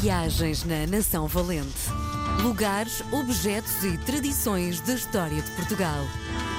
Viagens na Nação Valente. Lugares, objetos e tradições da história de Portugal.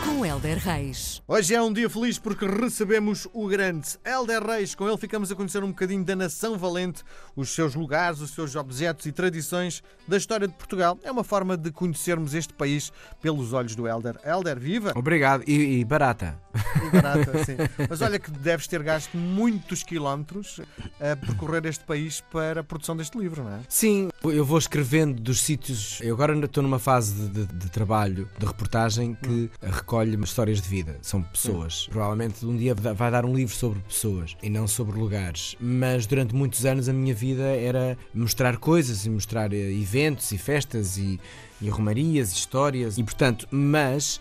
Com Helder Reis. Hoje é um dia feliz porque recebemos o grande Helder Reis. Com ele ficamos a conhecer um bocadinho da Nação Valente, os seus lugares, os seus objetos e tradições da história de Portugal. É uma forma de conhecermos este país pelos olhos do Helder. Helder, viva! Obrigado. E, e barata. E barata, sim. Mas olha que deves ter gasto muitos quilómetros a percorrer este país para a produção deste livro, não é? Sim, eu vou escrevendo dos sítios. Eu agora estou numa fase de, de- de trabalho, de reportagem, que recolhe histórias de vida. São pessoas. Provavelmente um dia vai dar um livro sobre pessoas e não sobre lugares. Mas durante muitos anos a minha vida era mostrar coisas e mostrar eh, eventos e festas e, e romarias, histórias. E portanto, mas.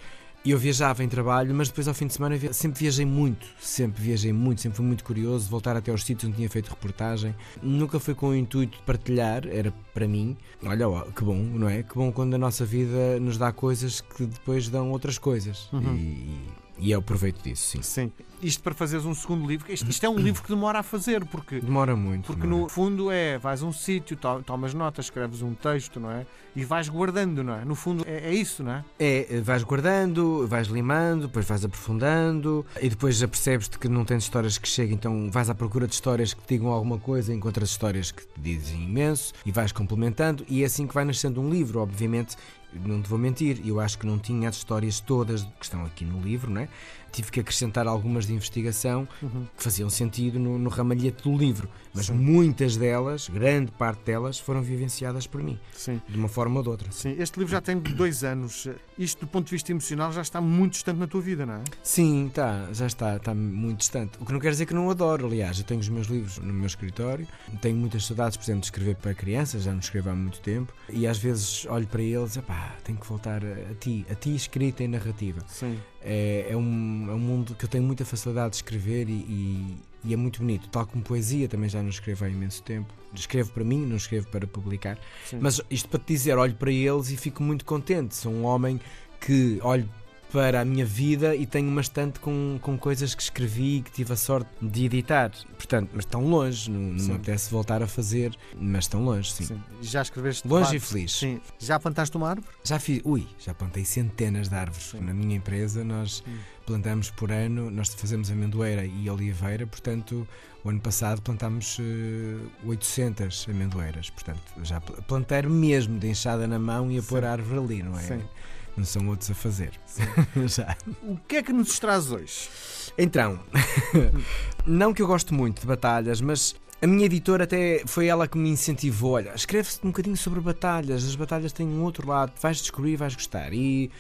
Eu viajava em trabalho, mas depois ao fim de semana sempre viajei muito, sempre viajei muito, sempre fui muito curioso voltar até aos sítios onde tinha feito reportagem. Nunca foi com o intuito de partilhar, era para mim. Olha, ó, que bom, não é? Que bom quando a nossa vida nos dá coisas que depois dão outras coisas. E, e eu aproveito disso, sim. Sim. Isto para fazeres um segundo livro. Isto, isto é um livro que demora a fazer, porque Demora muito. Porque demora. no fundo é, vais a um sítio, to- tomas notas, escreves um texto, não é? E vais guardando, não é? No fundo é, é isso, não é? É, vais guardando, vais limando, depois vais aprofundando e depois já percebes-te que não tens histórias que cheguem, então vais à procura de histórias que te digam alguma coisa, encontras histórias que te dizem imenso e vais complementando e é assim que vai nascendo um livro, obviamente. Não te vou mentir, eu acho que não tinha as histórias todas que estão aqui no livro, não é? Tive que acrescentar algumas de investigação que faziam sentido no, no ramalhete do livro, mas Sim. muitas delas, grande parte delas, foram vivenciadas por mim, Sim. de uma forma ou de outra. Sim, este livro já tem dois anos. Isto, do ponto de vista emocional, já está muito distante na tua vida, não é? Sim, tá, já está, está muito distante. O que não quer dizer que não adoro, aliás, eu tenho os meus livros no meu escritório, tenho muitas saudades, por exemplo, de escrever para crianças, já não escrevo há muito tempo, e às vezes olho para eles e pá, tenho que voltar a, a ti, a ti escrita e narrativa. Sim. É, é, um, é um mundo que eu tenho muita facilidade de escrever e, e- e é muito bonito, tal como poesia, também já não escrevo há imenso tempo. Escrevo para mim, não escrevo para publicar. Sim. Mas isto para te dizer, olho para eles e fico muito contente. Sou um homem que olho para a minha vida e tenho uma estante com, com coisas que escrevi e que tive a sorte de editar. Portanto, mas estão longe, não, não Sim. me apetece voltar a fazer, mas estão longe, sim. Sim. Já escreveste. Longe e feliz. Sim. Já plantaste uma árvore? Já fiz, ui, já plantei centenas de árvores. Sim. Na minha empresa nós Hum. plantamos por ano, nós fazemos amendoeira e oliveira, portanto, o ano passado plantámos eh, 800 amendoeiras. Portanto, já pl- plantar mesmo de enxada na mão e a Sim. pôr a árvore ali, não é? Sim. Não são outros a fazer. já. O que é que nos traz hoje? Então, não que eu gosto muito de batalhas, mas a minha editora até foi ela que me incentivou. Olha, escreve-se um bocadinho sobre batalhas, as batalhas têm um outro lado, vais descobrir e vais gostar. E,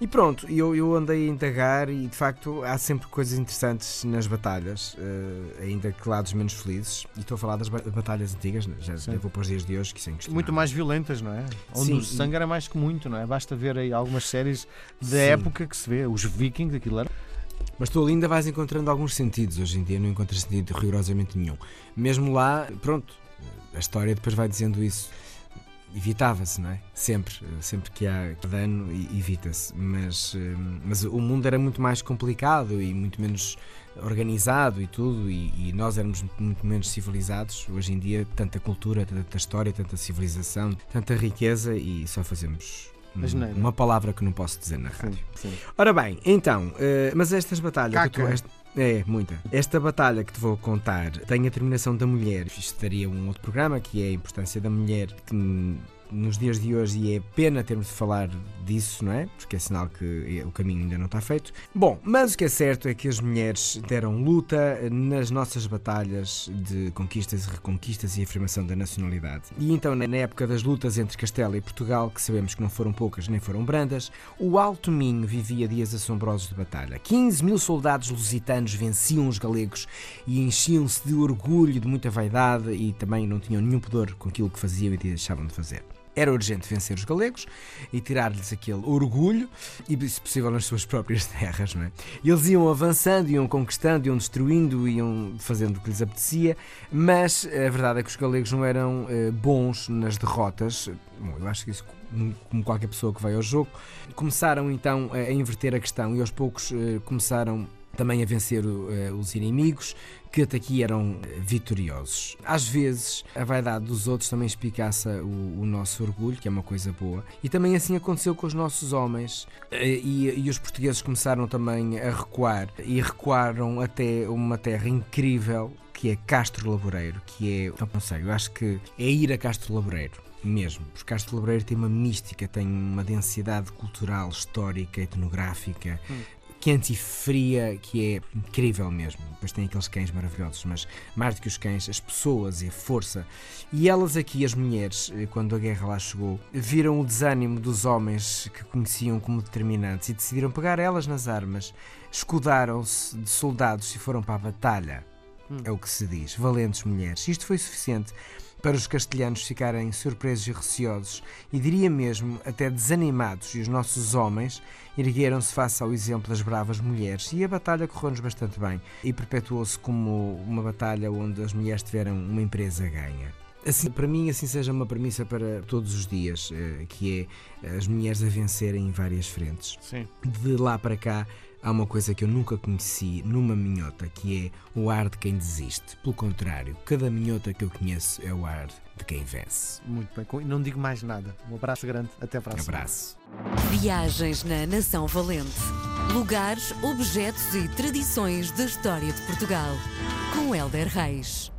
e pronto, eu, eu andei a indagar e de facto há sempre coisas interessantes nas batalhas, eh, ainda que lados menos felizes. E estou a falar das ba- batalhas antigas, né? já, Sim. vou para os dias de hoje, que isso é inquestionável. Muito mais violentas, não é? Onde Sim, o sangue era mais que muito, não é? Basta ver aí algumas séries da Sim. época que se vê. Os Vikings, aquilo era. Mas tu ali ainda vais encontrando alguns sentidos. Hoje em dia não encontras sentido rigorosamente nenhum. Mesmo lá, pronto, a história depois vai dizendo isso. Evitava-se, não é? Sempre, sempre que há dano, evita-se. Mas, hum, mas o mundo era muito mais complicado e muito menos organizado e tudo, e, e nós éramos muito menos civilizados. Hoje em dia, tanta cultura, tanta história, tanta civilização, tanta riqueza, e só fazemos um- uma palavra que não posso dizer na rádio. Sim, sim. Ora bem, então, eh, mas estas batalhas. Caca. tu- é, muita. Esta batalha que te vou contar tem a terminação da mulher. Isto um outro programa que é a importância da mulher, que nos dias de hoje e é pena termos de falar disso, não é? Porque é sinal que o caminho ainda não está feito. Bom, mas o que é certo é que as mulheres deram luta nas nossas batalhas de conquistas e reconquistas e afirmação da nacionalidade. E então, na época das lutas entre Castela e Portugal, que sabemos que não foram poucas nem foram brandas, o Alto Minho vivia dias assombrosos de batalha. 15 mil soldados lusitanos venciam os galegos e enchiam-se de orgulho, de muita vaidade e também não tinham nenhum pudor com aquilo que faziam e deixavam de fazer. Era urgente vencer os galegos e tirar-lhes aquele orgulho e, se possível, nas suas próprias terras, não é? Eles iam avançando, iam conquistando, iam destruindo, iam fazendo o que lhes apetecia, mas a verdade é que os galegos não eram eh, bons nas derrotas. Bom, eu acho que isso, como- qualquer pessoa que vai ao jogo, começaram então a a inverter a questão e aos poucos eh, começaram também a vencer uh, os inimigos, que até aqui eram eh, vitoriosos. Às vezes, a vaidade dos outros também espicaça o, o, nosso orgulho, que é uma coisa boa. E também assim aconteceu com os nossos homens. E, e, os portugueses começaram também a recuar. E recuaram até uma terra incrível, que é Castro Laboreiro, que é, não sei, eu acho que é ir a Castro Laboreiro mesmo, porque Castro Laboreiro tem uma mística, tem uma densidade cultural, histórica, etnográfica, hum quente e fria que é incrível mesmo. Depois tem aqueles cães maravilhosos, mas mais do que os cães, as pessoas e a força. E elas aqui, as mulheres, eh, quando a guerra lá chegou, viram o desânimo dos homens que conheciam como determinantes e decidiram pegar elas nas armas, escudaram-se de soldados e foram para a batalha. Hum. É o que se diz. Valentes mulheres. Isto foi suficiente para os castelhanos ficarem surpresos e receosos, e diria mesmo até desanimados, e os nossos homens ergueram-se face ao exemplo das bravas mulheres, e a batalha correu-nos bastante bem, e perpetuou-se como uma batalha onde as mulheres tiveram uma empresa ganha. Assim, para mim, assim seja uma premissa para todos os dias, eh, que é as mulheres a vencerem em várias frentes. Sim. De lá para cá, há uma coisa que eu nunca conheci numa minhota, que é o ar de quem desiste. Pelo contrário, cada minhota que eu conheço é o ar de quem vence. Muito bem, não digo mais nada. Um abraço grande, até para a próxima. Abraço. Viagens na Nação Valente. Lugares, objetos e tradições da história de Portugal. Com Helder Reis.